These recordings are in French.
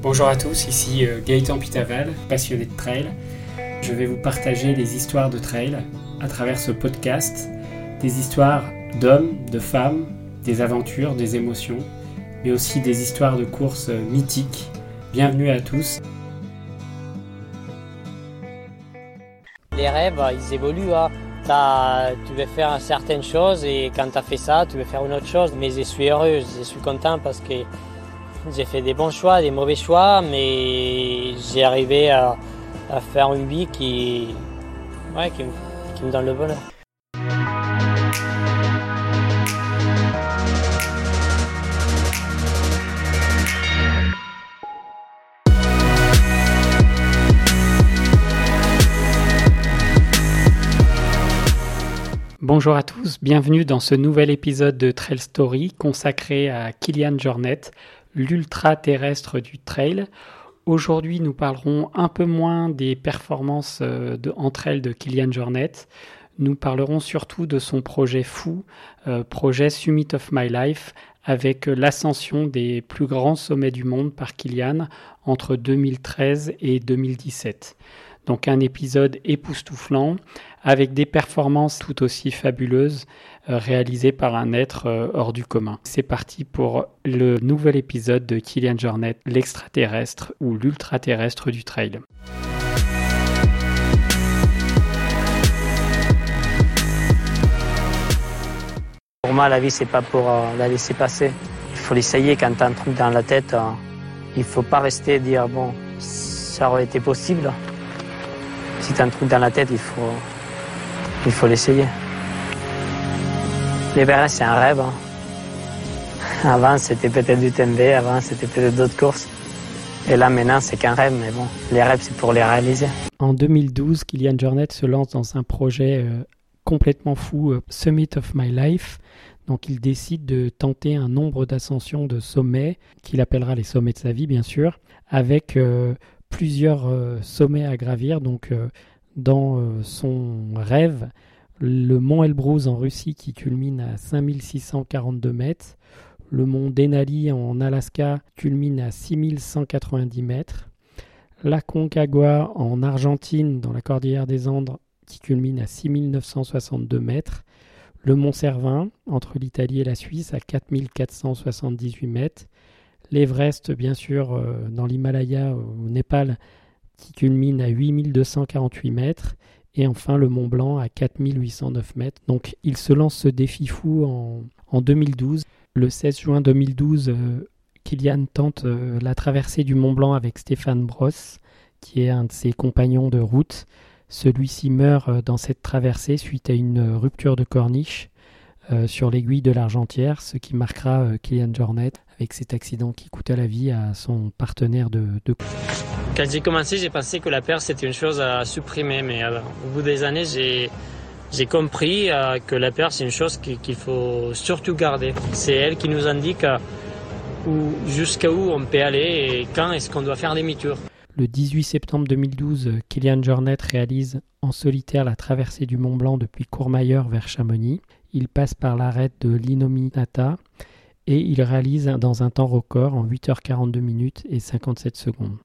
Bonjour à tous, ici euh, Gaëtan Pitaval, passionné de trail. Je vais vous partager des histoires de trail à travers ce podcast, des histoires d'hommes, de femmes, des aventures, des émotions, mais aussi des histoires de courses mythiques. Bienvenue à tous. Les rêves, ils évoluent. Hein. tu veux faire certaines choses et quand tu as fait ça, tu veux faire une autre chose. Mais je suis heureux, je suis content parce que j'ai fait des bons choix, des mauvais choix, mais j'ai arrivé à, faire une vie qui, me donne le bonheur. Bonjour à tous, bienvenue dans ce nouvel épisode de Trail Story consacré à Kilian Jornet, l'ultra-terrestre du trail. Aujourd'hui, nous parlerons un peu moins des performances euh, entre elles de Kilian Jornet. Nous parlerons surtout de son projet fou, euh, projet Summit of My Life, avec l'ascension des plus grands sommets du monde par Kilian entre 2013 et 2017. Donc un épisode époustouflant avec des performances tout aussi fabuleuses euh, réalisées par un être euh, hors du commun. C'est parti pour le nouvel épisode de Kylian Jornet, l'extraterrestre ou l'ultraterrestre du trail. Pour moi, la vie, c'est pas pour euh, la laisser passer. Il faut l'essayer quand tu as un truc dans la tête. il faut pas rester et dire bon, ça aurait été possible. Si tu as un truc dans la tête, il faut, il faut l'essayer. C'est un rêve. Hein. Avant, c'était peut-être du TMB, avant, c'était peut-être d'autres courses. Et là, maintenant, c'est qu'un rêve, mais bon, les rêves, c'est pour les réaliser. En 2012, Kylian Jornet se lance dans un projet euh, complètement fou, euh, Summit of My Life. Donc, il décide de tenter un nombre d'ascensions de sommets, qu'il appellera les sommets de sa vie, bien sûr, avec euh, plusieurs sommets à gravir. Donc, dans son rêve le mont Elbrus en Russie qui culmine à 5642 mètres, le mont Denali en Alaska culmine à 6190 mètres, la Concagua en Argentine dans la cordillère des Andes qui culmine à 6962 mètres, le mont Cervin entre l'Italie et la Suisse à 4478 mètres, l'Everest bien sûr euh, dans l'Himalaya au Népal qui culmine à 8248 mètres, et enfin le Mont Blanc à 4809 mètres. Donc il se lance ce défi fou en, 2012. Le 16 juin 2012, euh, Kylian tente euh, la traversée du Mont Blanc avec Stéphane Brosse, qui est un de ses compagnons de route. Celui-ci meurt euh, dans cette traversée suite à une rupture de corniche sur l'aiguille de l'Argentière, ce qui marquera Kylian Jornet avec cet accident qui coûta la vie à son partenaire de, de... Quand j'ai commencé, j'ai pensé que la peur c'était une chose à supprimer, mais euh, au bout des années, j'ai j'ai compris euh, que la peur c'est une chose qu'il faut surtout garder. C'est elle qui nous indique euh, jusqu'à où on peut aller et quand est-ce qu'on doit faire demi-tour. Le 18 septembre 2012, Kylian Jornet réalise en solitaire la traversée du Mont Blanc depuis Courmayeur vers Chamonix. Il passe par l'arête de l'Inominata et il réalise dans un temps record en 8h42 minutes et 57 secondes.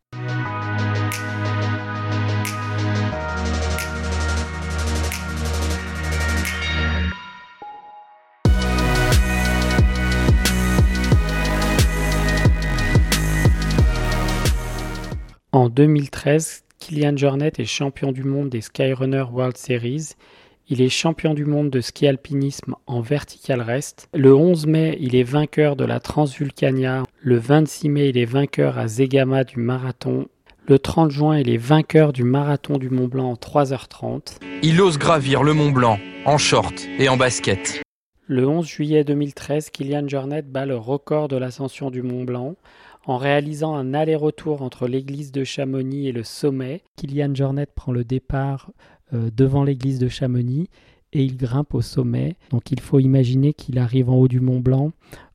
En 2013, Kylian Jornet est champion du monde des Skyrunner World Series. Il est champion du monde de ski alpinisme en vertical rest. Le 11 mai, il est vainqueur de la Transvulcania. Le 26 mai, il est vainqueur à Zegama du marathon. Le 30 juin, il est vainqueur du marathon du Mont Blanc en 3h30. Il ose gravir le Mont Blanc en short et en basket. Le 11 juillet 2013, Kylian Jornet bat le record de l'ascension du Mont Blanc en réalisant un aller-retour entre l'église de Chamonix et le sommet. Kylian Jornet prend le départ devant l'église de Chamonix et il grimpe au sommet. Donc il faut imaginer qu'il arrive en haut du Mont Blanc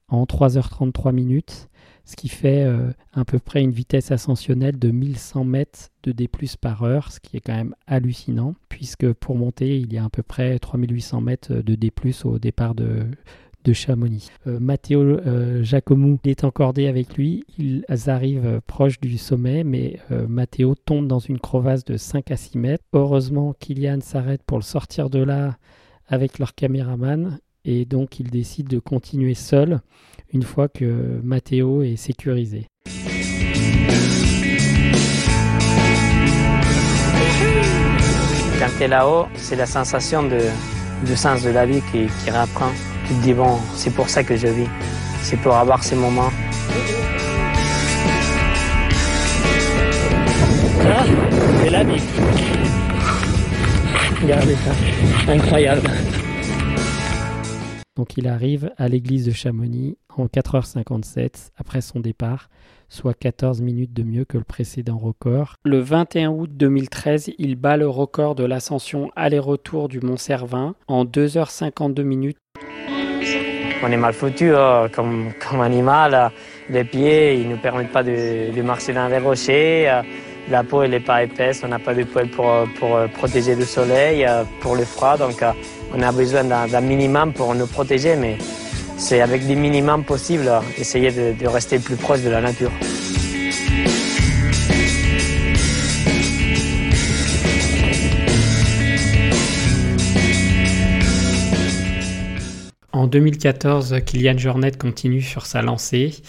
en 3h33 minutes, ce qui fait euh, à peu près une vitesse ascensionnelle de 1100 mètres de D par heure, ce qui est quand même hallucinant, puisque pour monter, il y a à peu près 3800 mètres de D au départ de, de Chamonix. Euh, Matteo euh, est encordé avec lui. Ils arrivent proche du sommet, mais Matteo tombe dans une crevasse de 5 à 6 mètres. Heureusement, Kylian s'arrête pour le sortir de là avec leur caméraman et donc ils décident de continuer seul une fois que Matteo est sécurisé. Quand tu es là-haut, c'est la sensation de, sens de la vie qui. Tu te dis, bon, c'est pour ça que je vis. C'est pour avoir ces moments. Ah, c'est la vie. Regardez ça, incroyable. Donc il arrive à l'église de Chamonix en 4h57 après son départ, soit 14 minutes de mieux que le précédent record. Le 21 août 2013, il bat le record de l'ascension aller-retour du Mont Cervin en 2h52 minutes. On est mal foutu hein, comme, comme, animal. Les pieds, ils ne nous permettent pas de, de marcher dans les rochers. La peau, elle n'est pas épaisse. On n'a pas de poils pour, pour protéger le soleil, pour le froid. Donc, on a besoin d'un minimum pour nous protéger, mais c'est avec des minimums possibles essayer de, rester plus proche de la nature. 2014, Kylian Jornet continue sur sa lancée.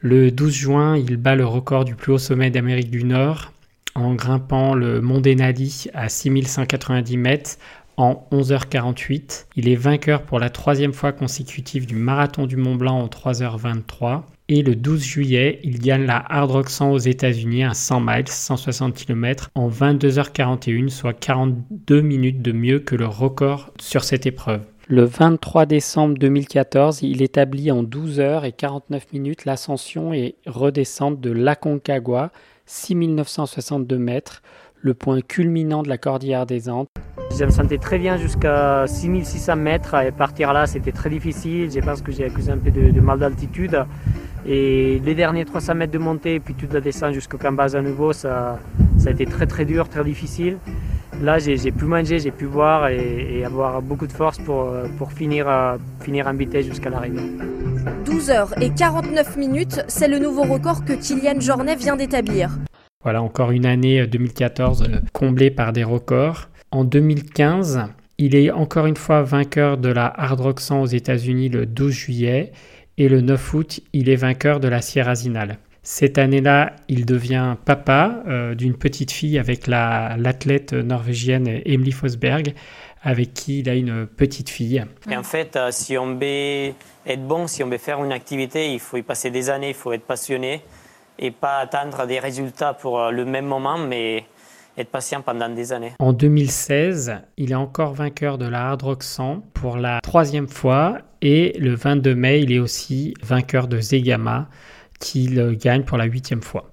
Le 12 juin, il bat le record du plus haut sommet d'Amérique du Nord en grimpant le mont Denali à 6190 mètres en 11h48. Il est vainqueur pour la troisième fois consécutive du marathon du Mont Blanc en 3h23. Et le 12 juillet, il gagne la Hard Rock 100 aux États-Unis à 100 miles, 160 km, en 22h41, soit 42 minutes de mieux que le record sur cette épreuve. Le 23 décembre 2014, il établit en 12 h et 49 minutes l'ascension et redescente de l'Aconcagua, 6962 mètres, le point culminant de la cordillère des Andes. Je me sentais très bien jusqu'à 6600 mètres et partir là c'était très difficile. Je pense que j'ai accusé un peu de, mal d'altitude. Et les derniers 300 mètres de montée puis toute la descente jusqu'au camp base à nouveau, ça, ça a été très très dur, très difficile. Là j'ai pu manger, j'ai pu boire et, avoir beaucoup de force pour, pour finir, finir en vitesse jusqu'à l'arrivée. 12 heures et 49 minutes, c'est le nouveau record que Kylian Jornet vient d'établir. Voilà encore une année 2014 euh, comblée par des records. En 2015, il est encore une fois vainqueur de la Hard Rock 100 aux États-Unis le 12 juillet et le 9 août, il est vainqueur de la Sierra Zinal. Cette année-là, il devient papa euh, d'une petite fille avec l'athlète norvégienne Emily Fosberg, avec qui il a une petite fille. Et en fait, euh, si on veut être bon, si on veut faire une activité, il faut y passer des années, il faut être passionné et pas attendre des résultats pour euh, le même moment, mais être patient pendant des années. En 2016, il est encore vainqueur de la Hard Rock 100 pour la troisième fois et le 22 mai, il est aussi vainqueur de Zegama qu'il gagne pour la huitième fois.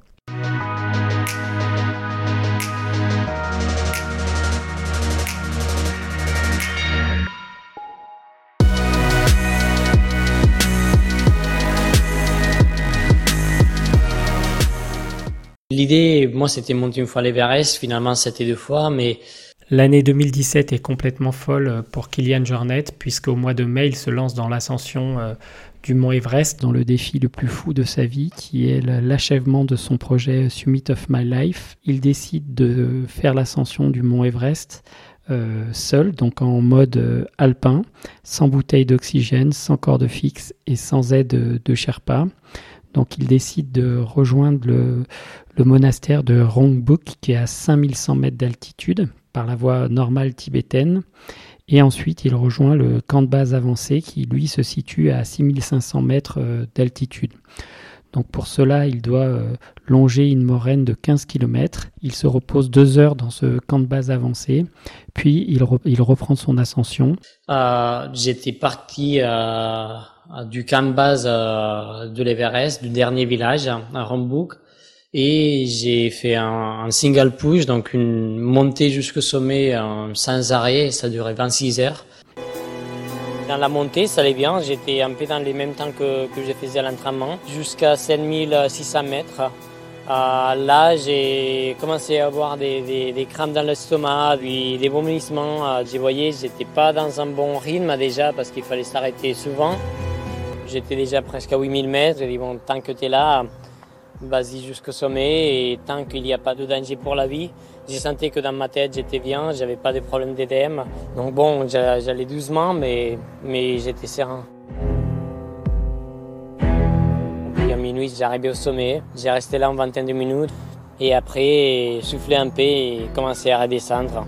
L'idée, moi, c'était monter une fois l'Everest. Finalement, c'était deux fois, mais L'année 2017 est complètement folle pour Kylian Jornet, puisqu'au mois de mai, il se lance dans l'ascension euh, du mont Everest, dans le défi le plus fou de sa vie, qui est l'achèvement de son projet Summit of My Life. Il décide de faire l'ascension du mont Everest euh, seul, donc en mode euh, alpin, sans bouteille d'oxygène, sans corde fixe et sans aide de Sherpa. Donc il décide de rejoindre le, monastère de Rongbuk qui est à 5100 mètres d'altitude par la voie normale tibétaine. Et ensuite il rejoint le camp de base avancé qui lui se situe à 6500 mètres euh, d'altitude. Donc pour cela, il doit euh, longer une moraine de 15 km. Il se repose deux heures dans ce camp de base avancé, puis il, reprend son ascension. Euh, j'étais parti du camp de base de l'Everest, du dernier village à Rombouc. Et j'ai fait un, single push, donc une montée jusqu'au sommet sans arrêt, ça durait 26 heures. Dans la montée, ça allait bien, j'étais un peu dans les mêmes temps que, que je faisais à l'entraînement, jusqu'à 7600 mètres. Euh, là, j'ai commencé à avoir des, crampes dans l'estomac, puis des vomissements. Euh, je voyais, j'étais pas dans un bon rythme déjà parce qu'il fallait s'arrêter souvent. J'étais déjà presque à 8000 mètres. J'ai dit, bon, tant que tu es là, vas-y jusqu'au sommet et tant qu'il n'y a pas de danger pour la vie. J'ai senti que dans ma tête, j'étais bien, j'avais pas de problème d'EDM. Donc bon, j'allais doucement, mais, j'étais serein. Puis à minuit, j'arrivais au sommet. J'ai resté là une vingtaine de minutes. Et après, souffler un peu et commencer à redescendre.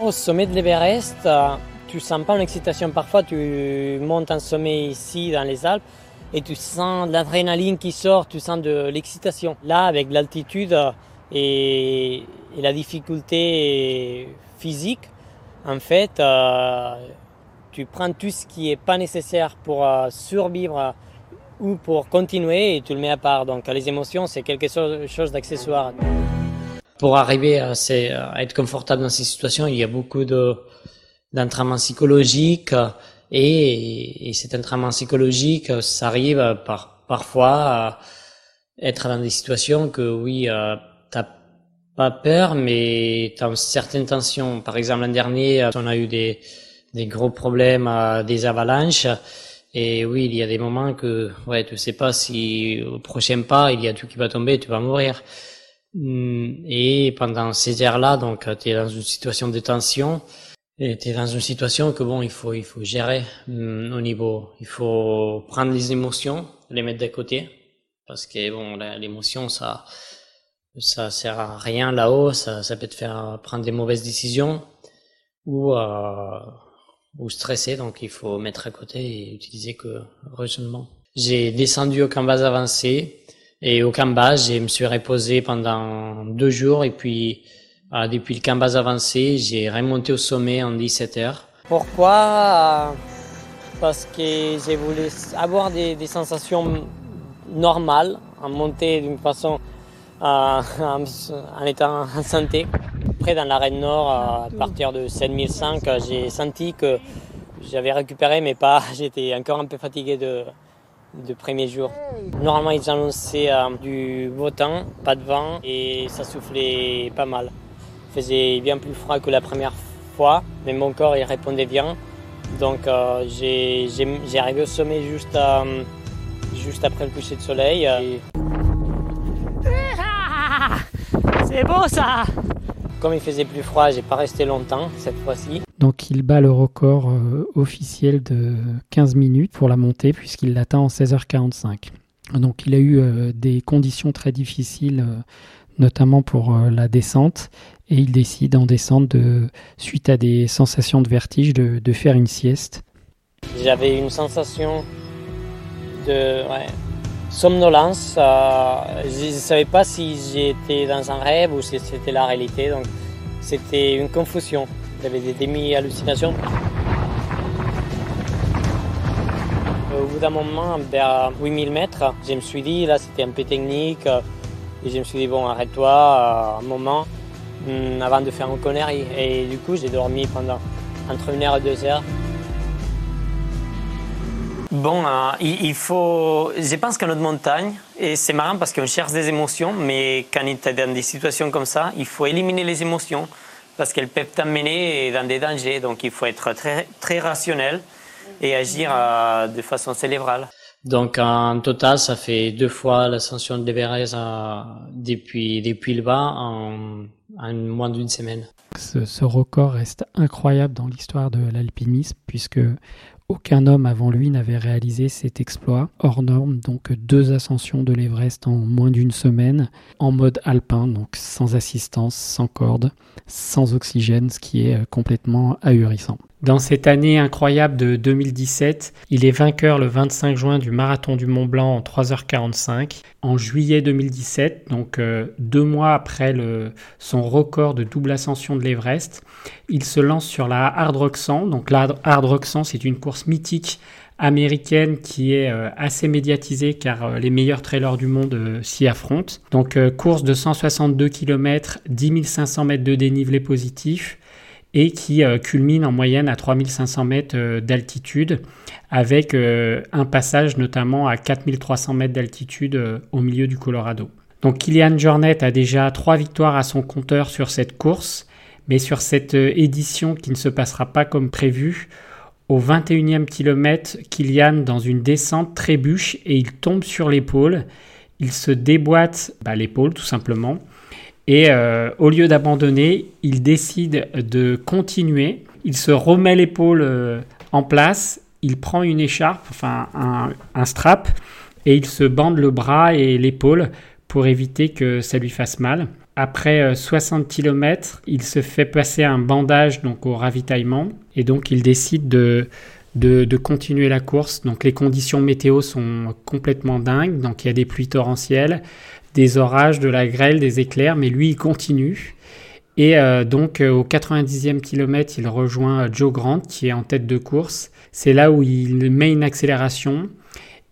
Au sommet de l'Everest, tu sens pas l'excitation. Parfois, tu montes un sommet ici dans les Alpes et tu sens l'adrénaline qui sort, tu sens de l'excitation. Là, avec l'altitude et, la difficulté physique, en fait, euh, tu prends tout ce qui n'est pas nécessaire pour euh, survivre ou pour continuer et tu le mets à part. Donc les émotions, c'est quelque chose d'accessoire. Pour arriver à, être confortable dans ces situations, il y a beaucoup de d'entraînement psychologique et, et cet entraînement psychologique, ça arrive par, parfois à être dans des situations que oui, euh, t'as pas peur, mais t'as une certaine tension. Par exemple, l'an dernier, on a eu des, des gros problèmes, à des avalanches. Et oui, il y a des moments que, ouais, tu sais pas si au prochain pas, il y a tout qui va tomber, tu vas mourir. Hum, et pendant ces heures-là, donc, tu es dans une situation de tension. Tu es dans une situation que bon, il faut, il faut gérer hum, au niveau, il faut prendre les émotions, les mettre de côté, parce que bon, l'émotion, ça, ça sert à rien là-haut, ça, ça peut te faire prendre des mauvaises décisions ou, euh, ou stresser, donc il faut mettre à côté et utiliser que raisonnement. J'ai descendu au camp base avancé et au camp base, je me suis reposé pendant deux jours et puis ah, depuis le camp base avancé, j'ai remonté au sommet en 17 heures. Pourquoi? Parce que j'ai voulu avoir des, sensations normales, en monter d'une façon euh, en, étant en santé. Après, dans l'arène nord, à partir de 7005, j'ai senti que j'avais récupéré, mais pas, j'étais encore un peu fatigué de, de premier jour. Normalement, ils annonçaient euh, du beau temps, pas de vent, et ça soufflait pas mal faisait bien plus froid que la première fois, mais mon corps il répondait bien. Donc euh, j'ai arrivé au sommet juste, euh, juste après le coucher de soleil. C'est beau ça Comme il faisait plus froid, j'ai pas resté longtemps cette fois-ci. Donc il bat le record euh, officiel de 15 minutes pour la montée puisqu'il l'atteint en 16h45. Donc il a eu des conditions très difficiles notamment pour la descente et il décide en descente de, suite à des sensations de vertige de, faire une sieste. J'avais une sensation de somnolence. Euh, je ne savais pas si j'étais dans un rêve ou si c'était la réalité. Donc c'était une confusion. J'avais des demi-hallucinations. Au bout d'un moment, vers 8000 mètres, je me suis dit, là c'était un peu technique, et je me suis dit, bon, arrête-toi euh, un moment. Hmm, avant de faire une connerie. Et du coup, j'ai dormi pendant entre une heure et deux heures. Bon, euh, il, faut. Je pense qu'à notre montagne, et c'est marrant parce qu'on cherche des émotions, mais quand tu es dans des situations comme ça, il faut éliminer les émotions parce qu'elles peuvent t'amener dans des dangers. Donc il faut être très, très rationnel et agir euh, de façon cérébrale. Donc en total, ça fait deux fois l'ascension de l'Everest euh, depuis, depuis le bas en moins d'une semaine. Ce, record reste incroyable dans l'histoire de l'alpinisme puisque aucun homme avant lui n'avait réalisé cet exploit hors norme, donc deux ascensions de l'Everest en moins d'une semaine, en mode alpin, donc sans assistance, sans corde, sans oxygène, ce qui est euh, complètement ahurissant. Dans cette année incroyable de 2017, il est vainqueur le 25 juin du marathon du Mont Blanc en 3h45. En juillet 2017, donc euh, deux mois après son record de double ascension de l'Everest, il se lance sur la Hard Rock 100. Donc la Hard Rock 100, c'est une course mythique américaine qui est euh, assez médiatisée car euh, les meilleurs trailers du monde s'y affrontent. Donc course de 162 km, 10 500 mètres de dénivelé positif et qui culmine en moyenne à 3500 mètres d'altitude avec un passage notamment à 4300 mètres d'altitude au milieu du Colorado. Donc Kylian Jornet a déjà trois victoires à son compteur sur cette course, mais sur cette édition qui ne se passera pas comme prévu, au 21e kilomètre, Kylian, dans une descente, trébuche et il tombe sur l'épaule. Il se déboîte bah, l'épaule tout simplement. Et euh, au lieu d'abandonner, il décide de continuer. Il se remet l'épaule euh, en place. Il prend une écharpe, enfin un, strap, et il se bande le bras et l'épaule pour éviter que ça lui fasse mal. Après 60 euh, km, il se fait passer un bandage donc au ravitaillement et donc il décide de, de, continuer la course. Donc les conditions météo sont complètement dingues. Donc il y a des pluies torrentielles, des orages, de la grêle, des éclairs, mais lui il continue. Et euh, donc euh, au 90e kilomètre, il rejoint Joe Grant qui est en tête de course. C'est là où il met une accélération.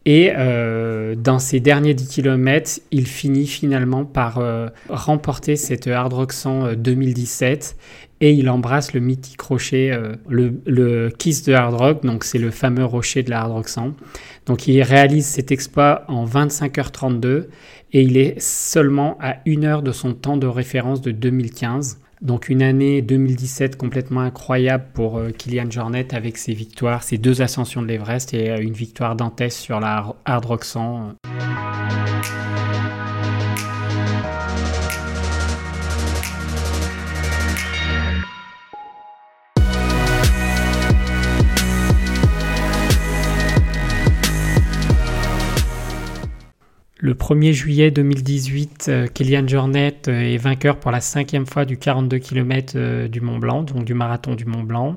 Et euh, dans ses derniers 10 km, il finit finalement par euh, remporter cette Hard Rock 100 2017 et il embrasse le mythique rocher, euh, le, Kiss de Hard Rock, donc c'est le fameux rocher de la Hard Rock 100. Donc il réalise cet exploit en 25h32 et il est seulement à une heure de son temps de référence de 2015. Donc une année 2017 complètement incroyable pour euh, Kylian Jornet avec ses victoires, ses deux ascensions de l'Everest et euh, une victoire dantesque sur la Hard Rock 100. Le 1er juillet 2018, euh, Kylian Jornet euh, est vainqueur pour la cinquième fois du 42 km euh, du Mont Blanc, donc du marathon du Mont Blanc.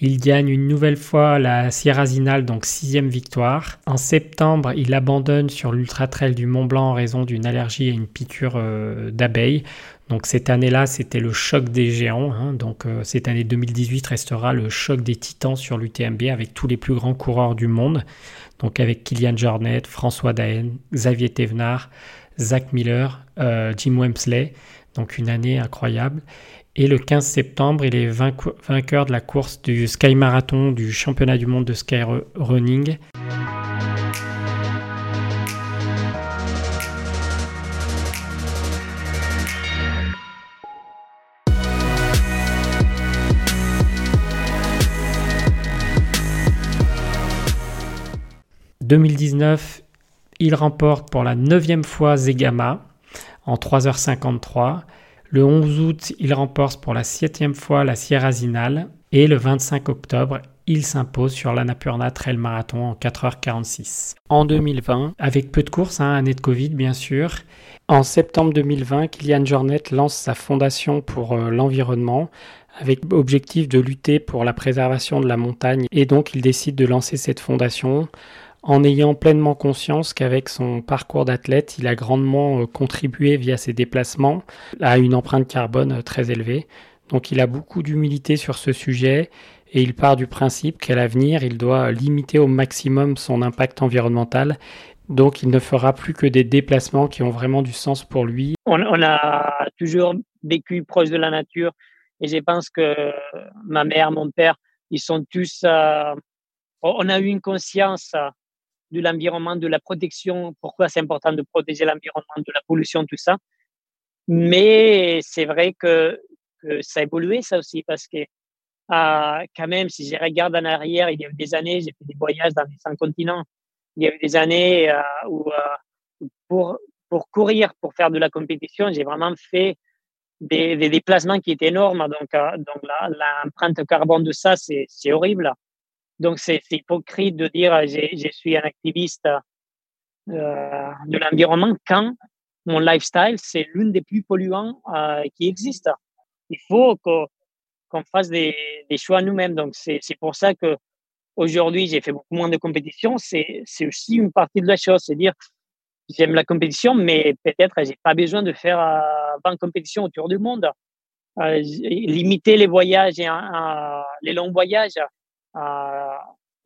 Il gagne une nouvelle fois la Sierra Zinal, donc sixième victoire. En septembre, il abandonne sur l'Ultra Trail du Mont Blanc en raison d'une allergie et une piqûre d'abeilles. Donc cette année-là, c'était le choc des géants. Hein. Donc cette année 2018 restera le choc des titans sur l'UTMB avec tous les plus grands coureurs du monde donc avec Kylian Jornet, François Daen, Xavier Thévenard, Zach Miller, euh, Jim Wemsley. Donc une année incroyable. Et le 15 septembre, il est vainqueur de la course du Sky Marathon du championnat du monde de Sky Running. 2019, il remporte pour la neuvième fois Zegama en 3h53. Le 11 août, il remporte pour la septième fois la Sierra Zinal. Et le 25 octobre, il s'impose sur l'Annapurna Trail Marathon en 4h46. En 2020, avec peu de courses, hein, année de Covid bien sûr, en septembre 2020, Kylian Jornet lance sa fondation pour euh, l'environnement avec l'objectif de lutter pour la préservation de la montagne et donc il décide de lancer cette fondation en ayant pleinement conscience qu'avec son parcours d'athlète, il a grandement euh, contribué via ses déplacements à une empreinte carbone euh, très élevée. Donc il a beaucoup d'humilité sur ce sujet et il part du principe qu'à l'avenir, il doit limiter au maximum son impact environnemental. Donc il ne fera plus que des déplacements qui ont vraiment du sens pour lui. On, a toujours vécu proche de la nature et je pense que ma mère, mon père, ils sont tous... Euh, on a eu une conscience de l'environnement, de la protection, pourquoi c'est important de protéger l'environnement, de la pollution, tout ça? Mais c'est vrai que, ça a évolué, ça aussi, parce que euh, quand même, si je regarde en arrière, il y a eu des années, j'ai fait des voyages dans les cinq continents. Il y a eu des années euh, où euh, pour, courir, pour faire de la compétition, j'ai vraiment fait des, déplacements qui étaient énormes. Donc, donc l'empreinte carbone de ça, c'est horrible. Donc, c'est hypocrite de dire euh, je suis un activiste euh, de l'environnement quand mon lifestyle, c'est l'une des plus polluants euh, qui existent. Il faut qu'on fasse des, choix nous-mêmes. Donc, c'est pour ça que aujourd'hui, j'ai fait beaucoup moins de compétition. C'est aussi une partie de la chose. C'est dire, j'aime la compétition, mais peut-être j'ai pas besoin de faire euh, 20 compétitions autour du monde. Limiter les voyages et les longs voyages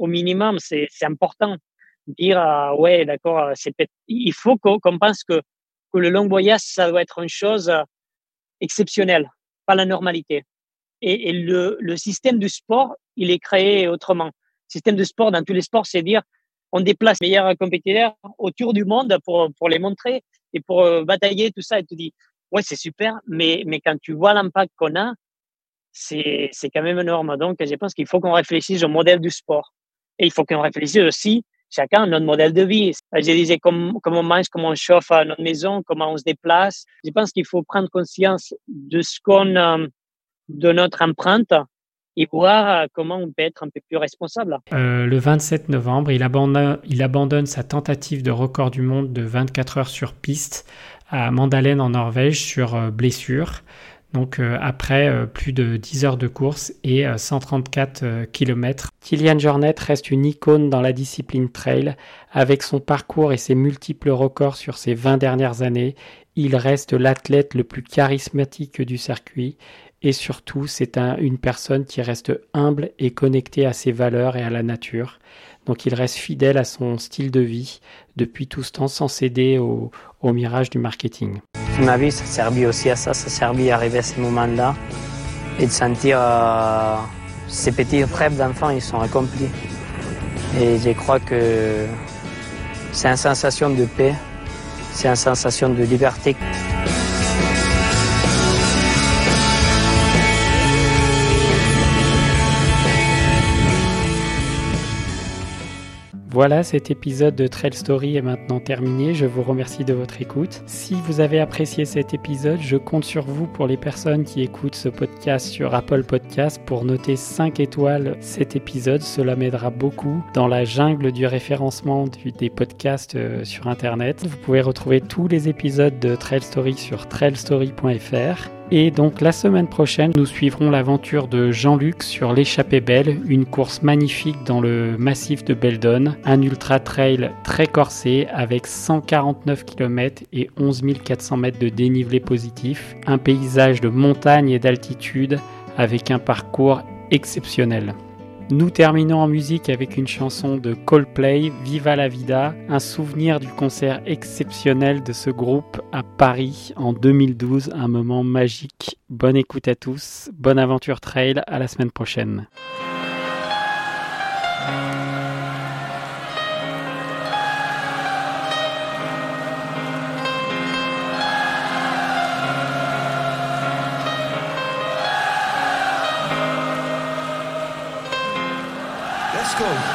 au minimum, c'est important. Dire, euh, ouais, d'accord, euh, il faut qu'on pense que, que le long voyage, ça doit être une chose euh, exceptionnelle, pas la normalité. Et, le, le, système du sport, il est créé autrement. Le système de sport dans tous les sports, c'est dire on déplace les meilleurs compétiteurs autour du monde pour, pour les montrer et pour euh, batailler, tout ça. Et tu dis, ouais, c'est super, mais, mais quand tu vois l'impact qu'on a, c'est quand même énorme. Donc, je pense qu'il faut qu'on réfléchisse au modèle du sport. Et il faut qu'on réfléchisse aussi chacun notre modèle de vie. Je disais comment, on mange, comment on chauffe à notre maison, comment on se déplace. Je pense qu'il faut prendre conscience de ce qu'on, euh, de notre empreinte et voir euh, comment on peut être un peu plus responsable. Euh, le 27 novembre, il abandonne, il abandonne sa tentative de record du monde de 24 heures sur piste à Mandalen en Norvège sur blessure. Donc euh, après euh, plus de 10 heures de course et 134 euh, km. Kylian Jornet reste une icône dans la discipline trail. Avec son parcours et ses multiples records sur ces 20 dernières années, il reste l'athlète le plus charismatique du circuit et surtout c'est une personne qui reste humble et connectée à ses valeurs et à la nature. Donc il reste fidèle à son style de vie depuis tout ce temps sans céder au, mirage du marketing. Ma vie, ça servi aussi à ça, ça servi à arriver à ce moment-là et de sentir euh, ces petits rêves d'enfants, ils sont accomplis. Et je crois que c'est une sensation de paix, c'est une sensation de liberté. Voilà, cet épisode de Trail Story est maintenant terminé. Je vous remercie de votre écoute. Si vous avez apprécié cet épisode, je compte sur vous pour les personnes qui écoutent ce podcast sur Apple Podcast pour noter 5 étoiles cet épisode. Cela m'aidera beaucoup dans la jungle du référencement des podcasts euh, sur Internet. Vous pouvez retrouver tous les épisodes de Trail Story sur trailstory.fr. Et donc la semaine prochaine, nous suivrons l'aventure de Jean-Luc sur l'échappée belle, une course magnifique dans le massif de Beldon, un ultra trail très corsé avec 149 km et 11 400 mètres de dénivelé positif, un paysage de montagne et d'altitude avec un parcours exceptionnel. Nous terminons en musique avec une chanson de Coldplay, Viva la Vida, un souvenir du concert exceptionnel de ce groupe à Paris en 2012, un moment magique. Bonne écoute à tous, bonne aventure trail, à la semaine prochaine. Glasgow.